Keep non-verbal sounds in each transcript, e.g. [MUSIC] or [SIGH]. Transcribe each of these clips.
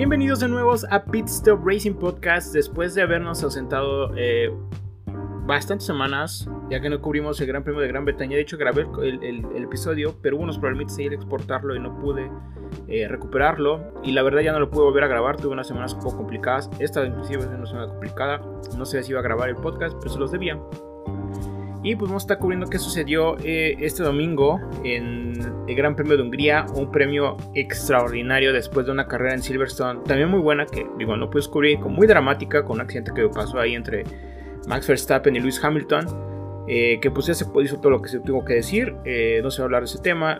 Bienvenidos de nuevo a Pit Stop Racing Podcast después de habernos ausentado eh, bastantes semanas, ya que no cubrimos el Gran Premio de Gran Bretaña. De hecho, grabé el, episodio, pero hubo unos problemitas ahí de exportarlo y no pude eh, recuperarlo. Y la verdad ya no lo pude volver a grabar, tuve unas semanas un poco complicadas. Esta inclusive es una semana complicada. No sé si iba a grabar el podcast, pero se los debía. Y pues vamos a estar cubriendo qué sucedió eh, este domingo en el Gran Premio de Hungría, un premio extraordinario después de una carrera en Silverstone, también muy buena, que digo, no puedes cubrir, muy dramática, con un accidente que pasó ahí entre Max Verstappen y Lewis Hamilton. Eh, que pues ya se hizo todo lo que se tuvo que decir, eh, no se va a hablar de ese tema,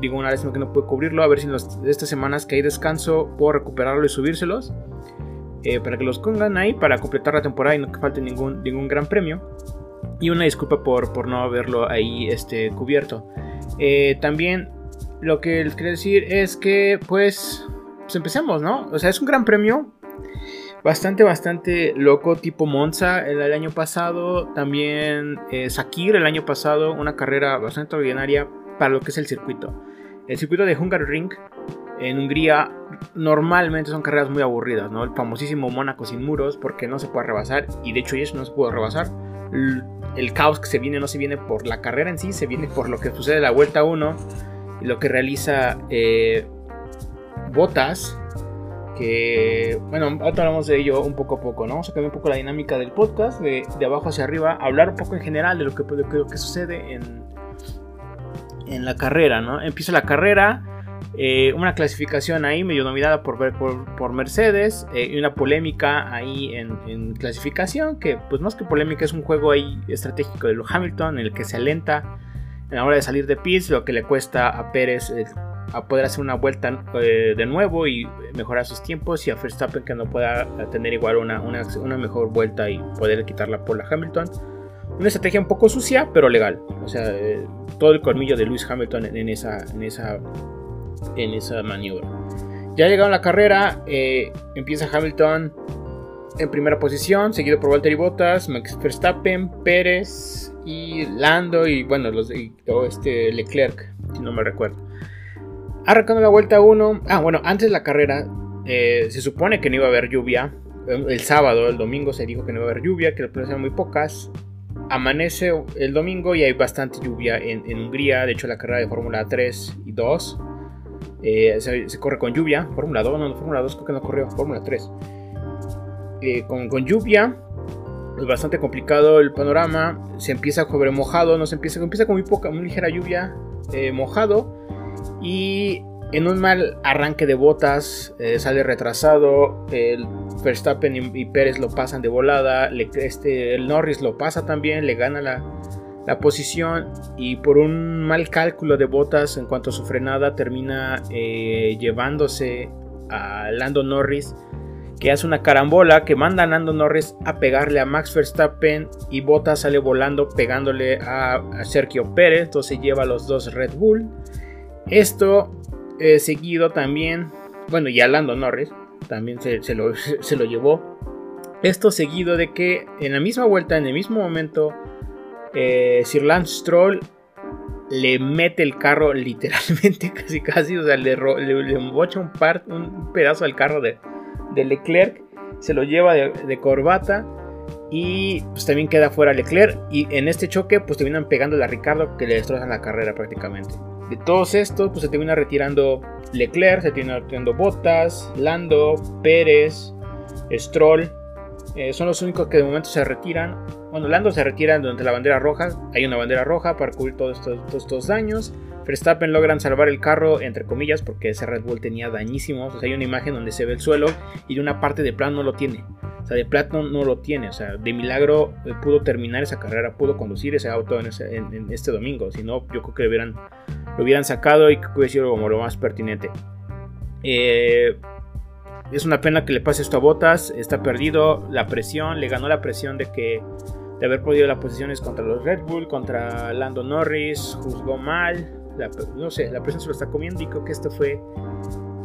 digo una vez que no puedo cubrirlo, a ver si en estas semanas que hay descanso puedo recuperarlo y subírselos, para que los pongan ahí, para completar la temporada y no que falte ningún, ningún gran premio. Y una disculpa por, por no haberlo ahí este, cubierto. Eh, también lo que les quería decir es que pues, pues empecemos, ¿no? O sea, es un gran premio. Bastante, bastante loco, tipo Monza el, año pasado. También eh, Sakir el año pasado. Una carrera bastante ordinaria para lo que es el circuito. El circuito de Hungary Ring en Hungría normalmente son carreras muy aburridas, ¿no? El famosísimo Mónaco sin muros porque no se puede rebasar y de hecho eso no se pudo rebasar el caos que se viene no se viene por la carrera en sí, se viene por lo que sucede en la vuelta 1 y lo que realiza eh, Botas. Que, bueno, ahora hablamos de ello un poco a poco, ¿no? Vamos a cambiar un poco la dinámica del podcast, de, abajo hacia arriba, hablar un poco en general de lo que, que sucede en, en la carrera, ¿no? Empieza la carrera, eh, una clasificación ahí medio dominada por, por, Mercedes eh, y una polémica ahí en, clasificación que pues más que polémica es un juego ahí estratégico de Hamilton en el que se alenta en la hora de salir de pits lo que le cuesta a Pérez eh, a poder hacer una vuelta de nuevo y mejorar sus tiempos y a Verstappen que no pueda tener igual una, una, mejor vuelta y poder quitarla por la Hamilton. Una estrategia un poco sucia pero legal. O sea todo el colmillo de Lewis Hamilton en esa, en esa en esa maniobra. Ya llegado a la carrera, eh, empieza Hamilton en primera posición, seguido por Valtteri Bottas, Max Verstappen, Pérez y Lando y bueno, los y, este Leclerc, si no me recuerdo. Arrancando la vuelta 1, ah bueno, antes de la carrera eh, se supone que no iba a haber lluvia. El sábado, el domingo se dijo que no iba a haber lluvia, que las pruebas eran muy pocas. Amanece el domingo y hay bastante lluvia en, en Hungría. De hecho, la carrera de Fórmula 3 y 2 eh, se, corre con lluvia. Fórmula 2, no, Fórmula 2 creo que no corrió, Fórmula 3. Eh, con, lluvia. Es bastante complicado el panorama. Se empieza a cobre mojado. No se empieza, empieza con muy poca, muy ligera lluvia. Eh, mojado. Y en un mal arranque de botas. sale retrasado. El Verstappen y, Pérez lo pasan de volada. este, el Norris lo pasa también. Le gana la, la posición y por un mal cálculo de botas en cuanto a su frenada termina eh, llevándose a Lando Norris que hace una carambola que manda a Lando Norris a pegarle a Max Verstappen y Bottas sale volando pegándole a, Sergio Pérez, entonces lleva a los dos Red Bull. Esto eh, seguido también, bueno, y a Lando Norris también se, lo, [LAUGHS] se lo llevó. Esto seguido de que en la misma vuelta, en el mismo momento, eh, Sir Lance Stroll le mete el carro literalmente, [LAUGHS] casi casi, o sea, le, le, mocha un, pedazo del carro de, Leclerc, se lo lleva de, corbata y pues también queda fuera Leclerc y en este choque pues terminan pegando a Ricardo que le destrozan la carrera prácticamente. De todos estos pues se termina retirando Leclerc, se termina retirando Bottas, Lando, Pérez, Stroll, eh, son los únicos que de momento se retiran bueno, Lando se retira durante la bandera roja. Hay una bandera roja para cubrir todos estos, daños. Verstappen logran salvar el carro, entre comillas, porque ese Red Bull tenía dañísimos. O sea, hay una imagen donde se ve el suelo y de una parte de plano no lo tiene. O sea, de plano no lo tiene. O sea, de milagro eh, pudo terminar esa carrera, pudo conducir ese auto en, este domingo. Si no, yo creo que lo hubieran, lo hubieran sacado y que hubiera sido como lo más pertinente. Eh, es una pena que le pase esto a Botas. Está perdido la presión. Le ganó la presión de que de haber podido las posiciones contra los Red Bull, contra Lando Norris. Juzgó mal. no sé, la presión se lo está comiendo. Y creo que esto fue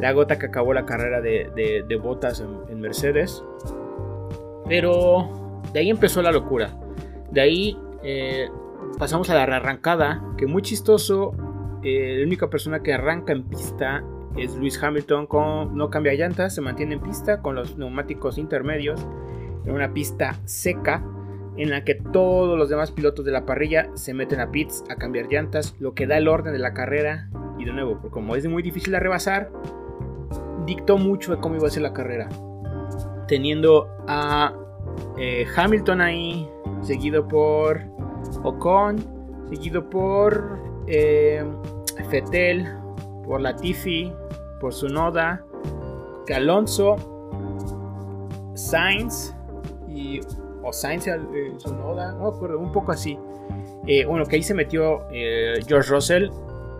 la gota que acabó la carrera de, de, Botas en, Mercedes. Pero de ahí empezó la locura. De ahí eh, pasamos a la arrancada. Que muy chistoso. Eh, la única persona que arranca en pista es Luis Hamilton con no cambia llantas, se mantiene en pista con los neumáticos intermedios en una pista seca en la que todos los demás pilotos de la parrilla se meten a pits a cambiar llantas, lo que da el orden de la carrera y de nuevo, como es muy difícil de rebasar, dictó mucho de cómo iba a ser la carrera. Teniendo a eh, Hamilton ahí, seguido por Ocon, seguido por eh, Fettel, por Latifi, por Sunoda, Alonso, Sainz y o Sainz eh, no acuerdo, un poco así. bueno, que ahí se metió George Russell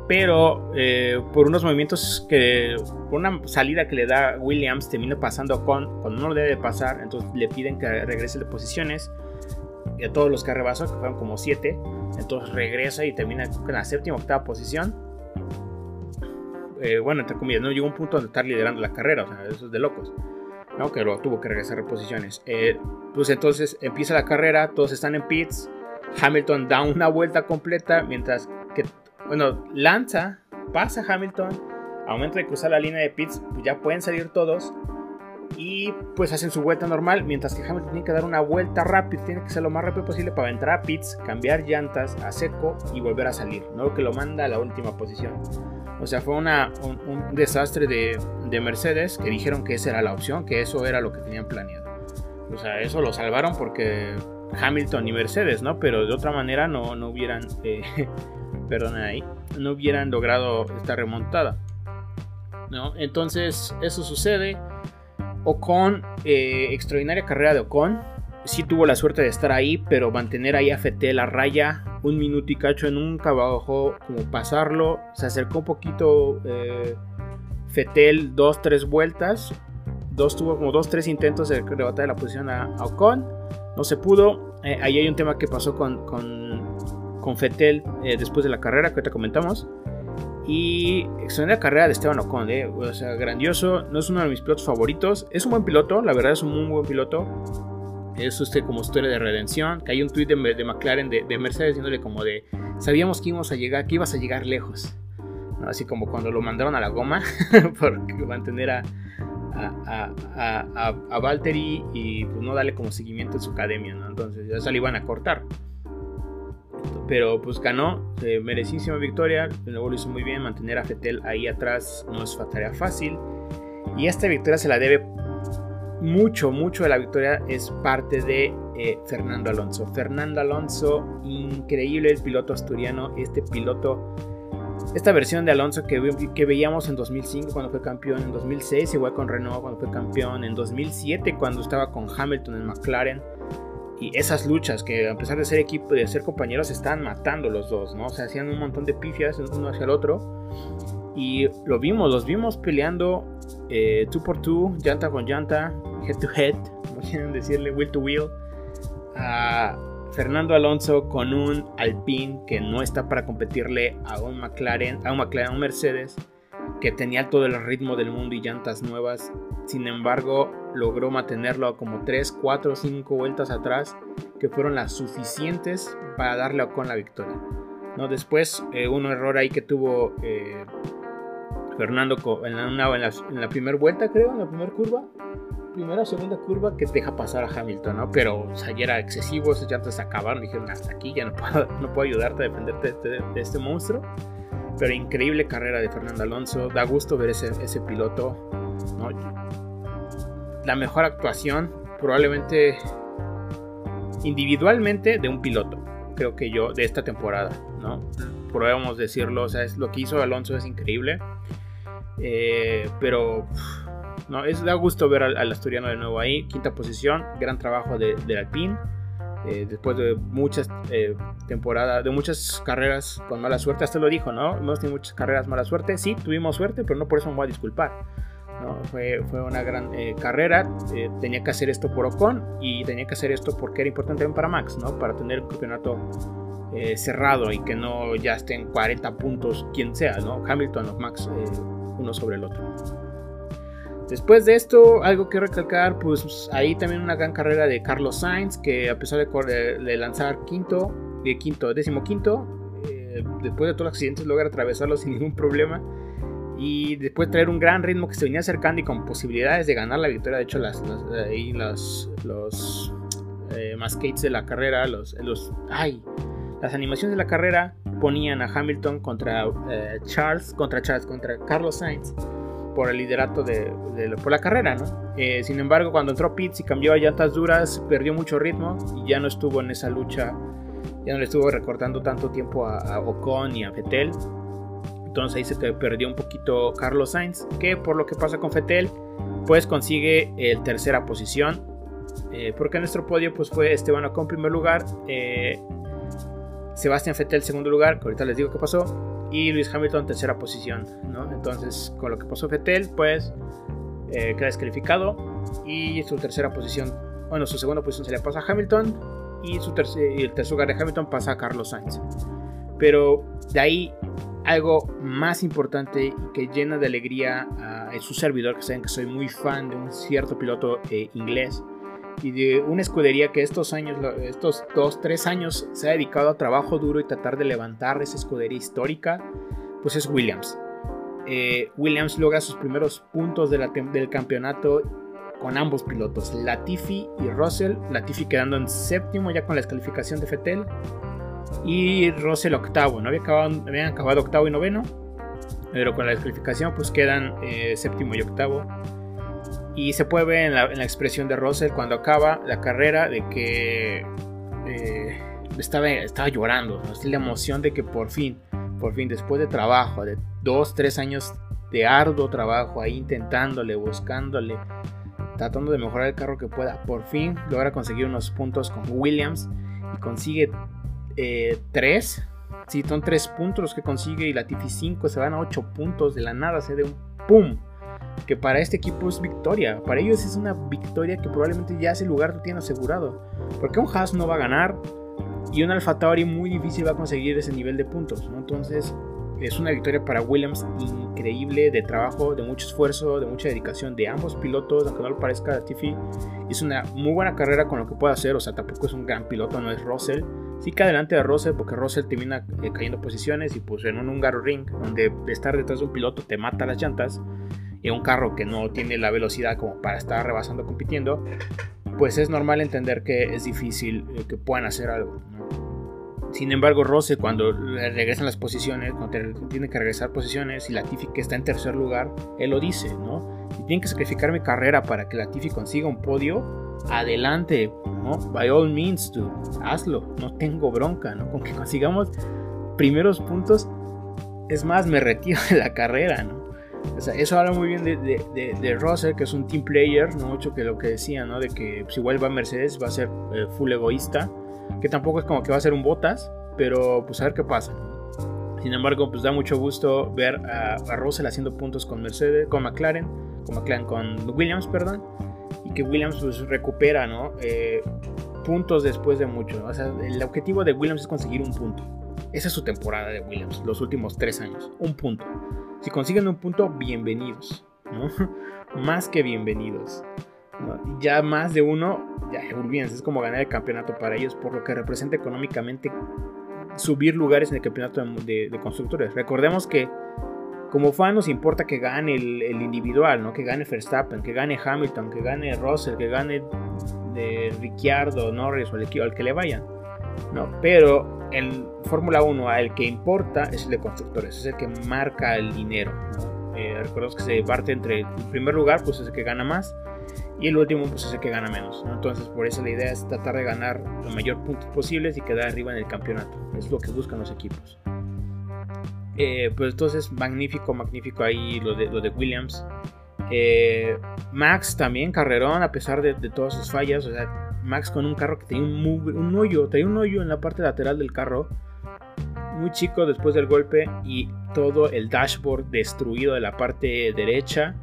pero eh, por unos movimientos que, por una salida que le da Williams, termina pasando con, cuando no lo debe pasar, entonces le piden que regrese de posiciones. Y a todos los que rebasó, que fueron como 7, entonces regresa y termina en la séptima octava posición. Eh, bueno, entre comillas, no llegó un punto donde estar liderando la carrera, o sea, eso es de locos. ¿No? Que lo tuvo que regresar a posiciones. Eh, pues entonces empieza la carrera, todos están en pits. Hamilton da una vuelta completa mientras que bueno, lanza, pasa Hamilton, a momento de cruzar la línea de pits, pues ya pueden salir todos y pues hacen su vuelta normal, mientras que Hamilton tiene que dar una vuelta rápida, tiene que ser lo más rápido posible para entrar a pits, cambiar llantas a seco y volver a salir, no que lo manda a la última posición. O sea, fue una, un, desastre de, de, Mercedes que dijeron que esa era la opción, que eso era lo que tenían planeado. O sea, eso lo salvaron porque Hamilton y Mercedes, ¿no? Pero de otra manera no, no hubieran [LAUGHS] eh, ahí, no hubieran logrado esta remontada. ¿no? Entonces eso sucede. Ocon, eh, extraordinaria carrera de Ocon. Sí tuvo la suerte de estar ahí, pero mantener ahí a Fetel la raya un minuto y cacho nunca bajó como pasarlo. Se acercó un poquito eh, Fetel dos, tres vueltas. Dos tuvo como dos, tres intentos de rebatar la posición a, Ocon. No se pudo. Eh, ahí hay un tema que pasó con, con con Fetel eh, después de la carrera que ahorita comentamos. Y excelente carrera de Esteban Ocon, o sea, grandioso. No es uno de mis pilotos favoritos. Es un buen piloto, la verdad es un muy buen piloto. Es usted como historia de redención. Que hay un tweet de, McLaren de, Mercedes diciéndole como de sabíamos que íbamos a llegar, que ibas a llegar lejos. Así como cuando lo mandaron a la goma [LAUGHS] por mantener a, a, a, a, Valtteri y pues no darle como seguimiento en su academia, Entonces ya se le iban a cortar pero pues ganó, eh, merecísima victoria, de lo hizo muy bien, mantener a Fetel ahí atrás no es tarea fácil, y esta victoria se la debe mucho, mucho de la victoria es parte de eh, Fernando Alonso. Fernando Alonso, increíble el piloto asturiano, este piloto, esta versión de Alonso que, que veíamos en 2005 cuando fue campeón, en 2006 igual con Renault cuando fue campeón, en 2007 cuando estaba con Hamilton en McLaren y esas luchas que a pesar de ser equipo, de ser compañeros, estaban matando los dos, ¿no? O hacían un montón de pifias uno hacia el otro. Y lo vimos, los vimos peleando eh, two por two, llanta con llanta, head to head, como quieren decirle, wheel to wheel, a Fernando Alonso con un Alpine que no está para competirle a un McLaren, a un McLaren, a un Mercedes que tenía todo el ritmo del mundo y llantas nuevas. Sin embargo, logró mantenerlo como 3, 4, 5 vueltas atrás, que fueron las suficientes para darle a Ocon la victoria. ¿No? Después, eh, un error ahí que tuvo eh, Fernando en la, en, la, primera vuelta, creo, en la primera curva. Primera o segunda curva que deja pasar a Hamilton, ¿no? Pero o sea, ya era excesivo, esas llantas se acabaron. Dijeron, hasta aquí ya no puedo, [LAUGHS] no puedo ayudarte a defenderte de este, monstruo. Pero increíble carrera de Fernando Alonso. Da gusto ver ese, ese piloto. La mejor actuación, probablemente individualmente, de un piloto. Creo que yo, de esta temporada. ¿no? Podemos decirlo. Lo que hizo Alonso es increíble. Eh, pero no, es da gusto ver al, asturiano de nuevo ahí. Quinta posición, gran trabajo de, de Alpine. Eh, después de muchas eh, temporadas, de muchas carreras con mala suerte, hasta lo dijo, ¿no? Hemos tenido muchas carreras mala suerte, sí, tuvimos suerte, pero no por eso me voy a disculpar. ¿no? Fue, fue una gran eh, carrera, tenía que hacer esto por Ocon y tenía que hacer esto porque era importante también para Max, ¿no? Para tener el campeonato cerrado y que no ya estén 40 puntos quien sea, ¿no? Hamilton o Max uno sobre el otro. Después de esto, algo que recalcar, pues ahí también una gran carrera de Carlos Sainz, que a pesar de, lanzar quinto, de quinto, décimo quinto, eh, después de todos los accidentes logra atravesarlo sin ningún problema. y después traer un gran ritmo que se venía acercando y con posibilidades de ganar la victoria. De hecho, las, los, los eh, mascates de la carrera, los, los, ay, las animaciones de la carrera ponían a Hamilton contra eh, Charles, contra Charles, contra Carlos Sainz por el liderato de, por la carrera. Eh, sin embargo, cuando entró Pitts y cambió a llantas duras, perdió mucho ritmo y ya no estuvo en esa lucha, ya no le estuvo recortando tanto tiempo a, a Ocon y a Vettel entonces ahí se perdió un poquito Carlos Sainz, que por lo que pasa con Fettel, pues consigue el tercera posición. Eh, porque nuestro podio pues fue Esteban Ocon primer lugar, eh, Sebastián Fettel segundo lugar, que ahorita les digo qué pasó, y Luis Hamilton tercera posición. Entonces con lo que pasó Fettel pues eh, queda descalificado y su tercera posición, bueno su segunda posición se le pasa a Hamilton y, su y el tercer lugar de Hamilton pasa a Carlos Sainz. Pero de ahí algo más importante que llena de alegría a, su servidor, que saben que soy muy fan de un cierto piloto eh, inglés y de una escudería que estos años, estos dos, tres años se ha dedicado a trabajo duro y tratar de levantar esa escudería histórica, pues es Williams. Eh, Williams logra sus primeros puntos del campeonato con ambos pilotos, Latifi y Russell, Latifi quedando en séptimo ya con la descalificación de Fettel y Russell octavo, ¿no? Había acabado, habían acabado octavo y noveno, pero con la descalificación pues quedan eh, séptimo y octavo. Y se puede ver en la, expresión de Russell cuando acaba la carrera de que eh, estaba, estaba llorando, la emoción de que por fin, por fin, después de trabajo, de dos, tres años de arduo trabajo ahí intentándole, buscándole, tratando de mejorar el carro que pueda, por fin logra conseguir unos puntos con Williams y consigue 3. Eh, si son 3 puntos los que consigue y la Tiffy 5 se van a 8 puntos. De la nada se de un ¡pum! Que para este equipo es victoria. Para ellos es una victoria que probablemente ya ese lugar lo tiene asegurado. Porque un Haas no va a ganar y un Alfa Tauri muy difícil va a conseguir ese nivel de puntos. Entonces es una victoria para Williams increíble de trabajo, de mucho esfuerzo, de mucha dedicación de ambos pilotos, aunque no lo parezca, Latifi hizo una muy buena carrera con lo que puede hacer, o sea, tampoco es un gran piloto, no es Russell, sí que adelante de Russell porque Russell termina eh, cayendo posiciones y pues en un húngaro ring donde estar detrás de un piloto te mata las llantas y un carro que no tiene la velocidad como para estar rebasando compitiendo, pues es normal entender que es difícil eh, que puedan hacer algo. Sin embargo, Rose cuando regresan las posiciones, cuando tiene que regresar posiciones y Latifi que está en tercer lugar, él lo dice, ¿no? Si tienen que sacrificar mi carrera para que Latifi consiga un podio, adelante, ¿no? By all means, dude, hazlo, no tengo bronca, ¿no? Con que consigamos primeros puntos, es más, me retiro de la carrera, ¿no? O eso habla muy bien de, de, de, que es un team player, no mucho que lo que decía, ¿no? De que si vuelva a Mercedes va a ser eh, full egoísta que tampoco es como que va a ser un Botas, pero pues a ver qué pasa. Sin embargo, pues da mucho gusto ver a, Russell haciendo puntos con Mercedes, con McLaren, con McLaren, con Williams, perdón, y que Williams pues recupera, ¿no? Eh, puntos después de mucho. O sea, el objetivo de Williams es conseguir un punto. Esa es su temporada de Williams, los últimos tres años. Un punto. Si consiguen un punto, bienvenidos. ¿no? [LAUGHS] Más que bienvenidos. Ya más de uno, ya olvídense, es como ganar el campeonato para ellos, por lo que representa económicamente subir lugares en el campeonato de, constructores. Recordemos que como fan nos importa que gane el, individual, ¿no? que gane Verstappen, que gane Hamilton, que gane Russell, que gane de Ricciardo, Norris o el al que le vayan. ¿No? Pero en Fórmula 1 el que importa es el de constructores, es el que marca el dinero. Eh, recordemos que se parte entre el primer lugar, pues es el que gana más, y el último pues es el que gana menos. Entonces por eso la idea es tratar de ganar los mayor puntos posibles y quedar arriba en el campeonato. Es lo que buscan los equipos. Eh, pues entonces magnífico, magnífico ahí lo de, lo de Williams. Eh, Max también carrerón a pesar de, todas sus fallas. O sea, Max con un carro que tenía un, hoyo, tenía un hoyo en la parte lateral del carro. Muy chico después del golpe y todo el dashboard destruido de la parte derecha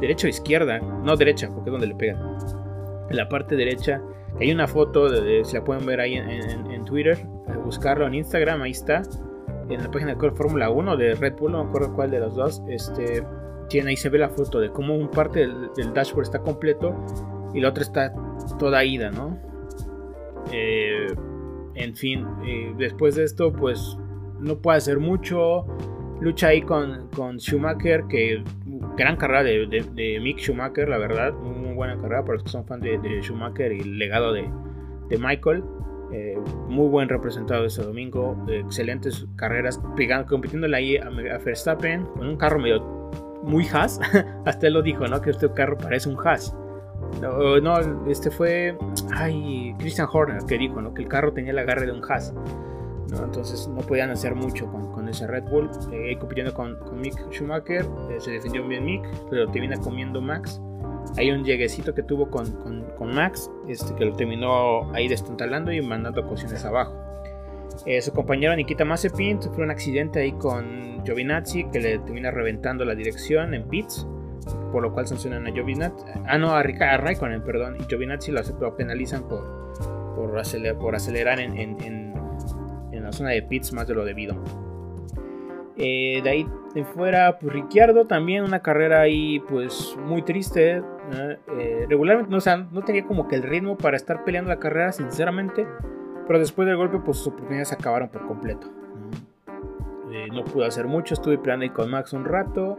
derecha o izquierda, no derecha, porque es donde le pegan. En la parte derecha hay una foto, de, se la pueden ver ahí en, Twitter, buscarlo en Instagram, ahí está. En la página de Fórmula 1 de Red Bull, no me acuerdo cuál de los dos, este, tiene, ahí se ve la foto de cómo un parte del, dashboard está completo y la otra está toda ida, ¿no? Eh, en fin, eh, después de esto, pues no puede hacer mucho lucha ahí con, con Schumacher, que gran carrera de, Mick Schumacher, la verdad, muy, buena carrera para los que son fan de, Schumacher y el legado de, Michael. Eh, muy buen representado este domingo, excelentes carreras, pegando, compitiendo ahí a, a Verstappen con un carro medio muy Haas, [LAUGHS] hasta él lo dijo, ¿no? Que este carro parece un Haas. No, no, este fue, ay, Christian Horner que dijo, ¿no? Que el carro tenía el agarre de un Haas. Entonces no podían hacer mucho con, ese Red Bull. Eh, compitiendo con, Mick Schumacher, eh, se defendió bien Mick, pero termina comiendo Max. Hay un lleguecito que tuvo con, Max, este, que lo terminó ahí destontalando y mandando cocines abajo. Eh, su compañero Nikita Mazepin sufrió un accidente ahí con Giovinazzi que le termina reventando la dirección en pits, por lo cual sancionan a Giovinazzi, ah no, a, Raikkonen, perdón, y Giovinazzi lo, penalizan por, por, acelerar en la zona de pits más de lo debido. Eh, de ahí de fuera, pues Ricciardo también una carrera ahí pues muy triste. Eh, regularmente, no, o sea, no tenía como que el ritmo para estar peleando la carrera, sinceramente. Pero después del golpe, pues sus oportunidades se acabaron por completo. Eh, no pude hacer mucho, estuve peleando ahí con Max un rato.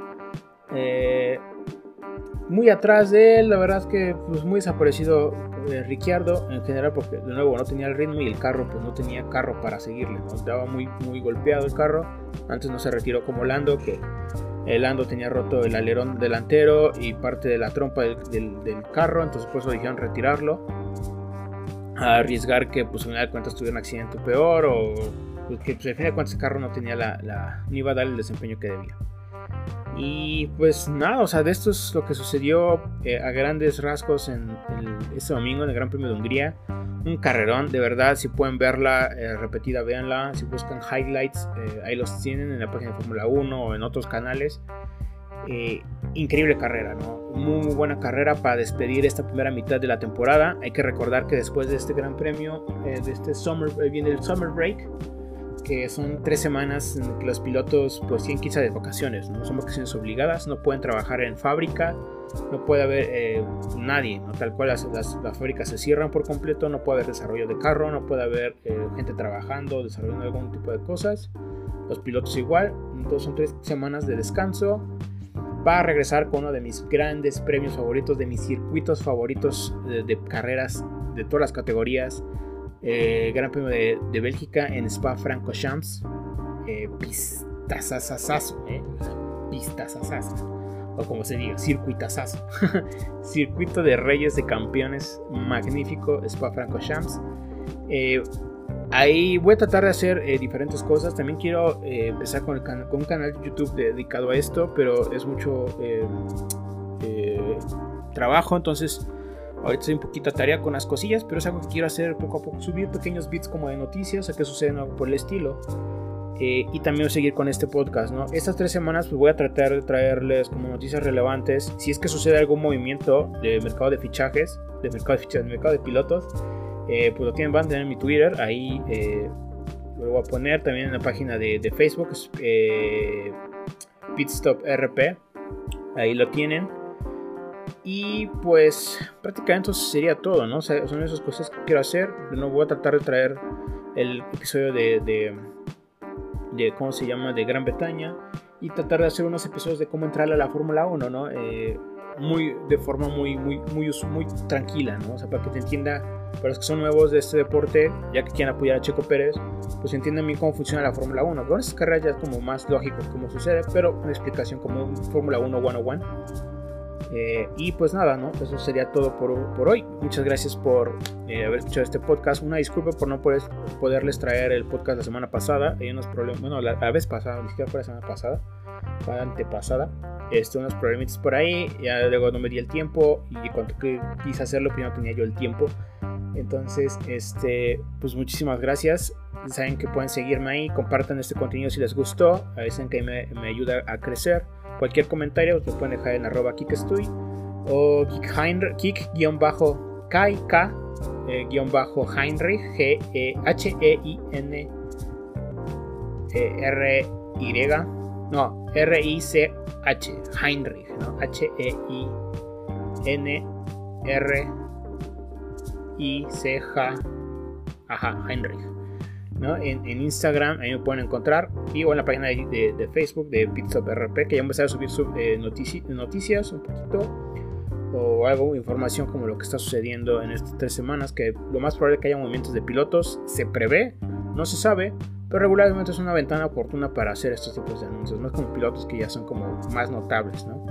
Muy atrás de él, la verdad es que pues muy desaparecido de Ricciardo en general porque de nuevo no tenía el ritmo y el carro pues no tenía carro para seguirle, ¿no? estaba muy, muy golpeado el carro, antes no se retiró como Lando que el Lando tenía roto el alerón delantero y parte de la trompa del, carro, entonces por eso dijeron retirarlo, a arriesgar que pues al final de cuentas tuviera un accidente peor o pues, que pues, al final de cuentas el carro no tenía la, la, no iba a dar el desempeño que debía. Y pues nada, o sea, de esto es lo que sucedió eh, a grandes rasgos en, este domingo en el Gran Premio de Hungría. Un carrerón, de verdad, si pueden verla eh, repetida, véanla. Si buscan highlights, eh, ahí los tienen en la página de Fórmula 1 o en otros canales. increíble carrera, ¿no? Muy, buena carrera para despedir esta primera mitad de la temporada. Hay que recordar que después de este Gran Premio, de este Summer, viene el Summer Break que son tres semanas en que los pilotos pues tienen que de vacaciones, ¿no? Son vacaciones obligadas, no pueden trabajar en fábrica, no puede haber eh, nadie, ¿no? Tal cual las, las, fábricas se cierran por completo, no puede haber desarrollo de carro, no puede haber eh, gente trabajando, desarrollando algún tipo de cosas. Los pilotos igual, entonces son tres semanas de descanso. Va a regresar con uno de mis grandes premios favoritos, de mis circuitos favoritos de, de carreras de todas las categorías eh, Gran Premio de, Bélgica en Spa Francorchamps. Eh, pistazazazazo, eh, O como se diga, circuitazazo. [LAUGHS] Circuito de Reyes de Campeones magnífico, Spa Francorchamps. Eh, ahí voy a tratar de hacer eh, diferentes cosas. También quiero empezar con, con, un canal de YouTube dedicado a esto, pero es mucho trabajo, entonces Ahorita estoy un poquito tarea con las cosillas, pero es algo que quiero hacer poco a poco. Subir pequeños bits como de noticias, a qué sucede algo por el estilo. Eh, y también seguir con este podcast, ¿no? Estas tres semanas pues voy a tratar de traerles como noticias relevantes. Si es que sucede algún movimiento de mercado de fichajes, de mercado de fichajes, de mercado de pilotos, eh, pues lo tienen, van a tener en mi Twitter. Ahí eh, lo voy a poner también en la página de, de Facebook, Pitstop RP. Ahí lo tienen. Y pues prácticamente eso sería todo, ¿no? son esas cosas que quiero hacer. No voy a tratar de traer el episodio de, de, ¿cómo se llama? De Gran Bretaña. Y tratar de hacer unos episodios de cómo entrar a la Fórmula 1, ¿no? Eh, muy, de forma muy, muy, muy, muy tranquila, ¿no? O sea, para que te entienda, para los que son nuevos de este deporte, ya que quieren apoyar a Checo Pérez, pues entiendan bien cómo funciona la Fórmula 1. Con esas carreras ya es como más lógico cómo sucede, pero una explicación como un Fórmula 1 101 eh, y pues nada, ¿no? Eso sería todo por, hoy. Muchas gracias por eh, haber escuchado este podcast. Una disculpa por no poder, poderles traer el podcast la semana pasada. Hay unos problemas, bueno, la, vez pasada, ni siquiera fue la semana pasada, fue la antepasada. Este, unos problemitas por ahí. Ya luego no me di el tiempo y cuando quise hacerlo, pues no tenía yo el tiempo. Entonces, este, pues muchísimas gracias. Saben que pueden seguirme ahí, compartan este contenido si les gustó. Veces que me, me ayuda a crecer. Cualquier comentario lo pueden dejar en arroba kikestoy o kick-kai k eh, bajo Heinrich G E H E I N e R Y no R I C H Heinrich ¿no? H E ajá Heinrich ¿no? En, Instagram, ahí me pueden encontrar. Y o en la página de, Facebook de Pitstop que ya empecé a subir eh, noticias un poquito. O algo, información como lo que está sucediendo en estas tres semanas. Que lo más probable es que haya movimientos de pilotos. Se prevé, no se sabe. Pero regularmente es una ventana oportuna para hacer estos tipos de anuncios. No es como pilotos que ya son como más notables, ¿no?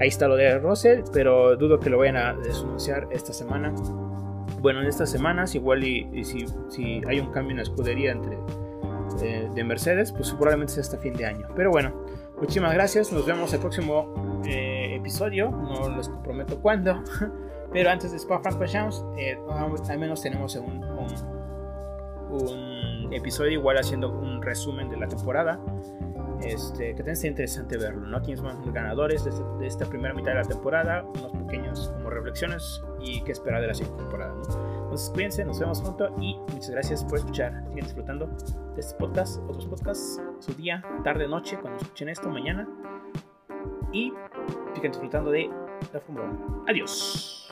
Ahí está lo de Russell, pero dudo que lo vayan a desanunciar esta semana bueno, en estas semanas, igual y, si, hay un cambio en la escudería entre eh, de Mercedes, pues probablemente sea hasta fin de año. Pero bueno, muchísimas gracias. Nos vemos el próximo eh, episodio. No les comprometo cuándo. [LAUGHS] Pero antes de Spa Francorchamps, eh, al menos tenemos un, episodio igual haciendo un resumen de la temporada. Este, que también interesante verlo, ¿no? Tienes más ganadores de, de, esta primera mitad de la temporada, unos pequeños como reflexiones y qué esperar de la siguiente temporada. Entonces cuídense, nos vemos pronto y muchas gracias por escuchar. Sigan disfrutando de este podcast, otros podcasts, su día, tarde, noche, cuando escuchen esto, mañana. Y sigan disfrutando de la Fórmula 1. Adiós.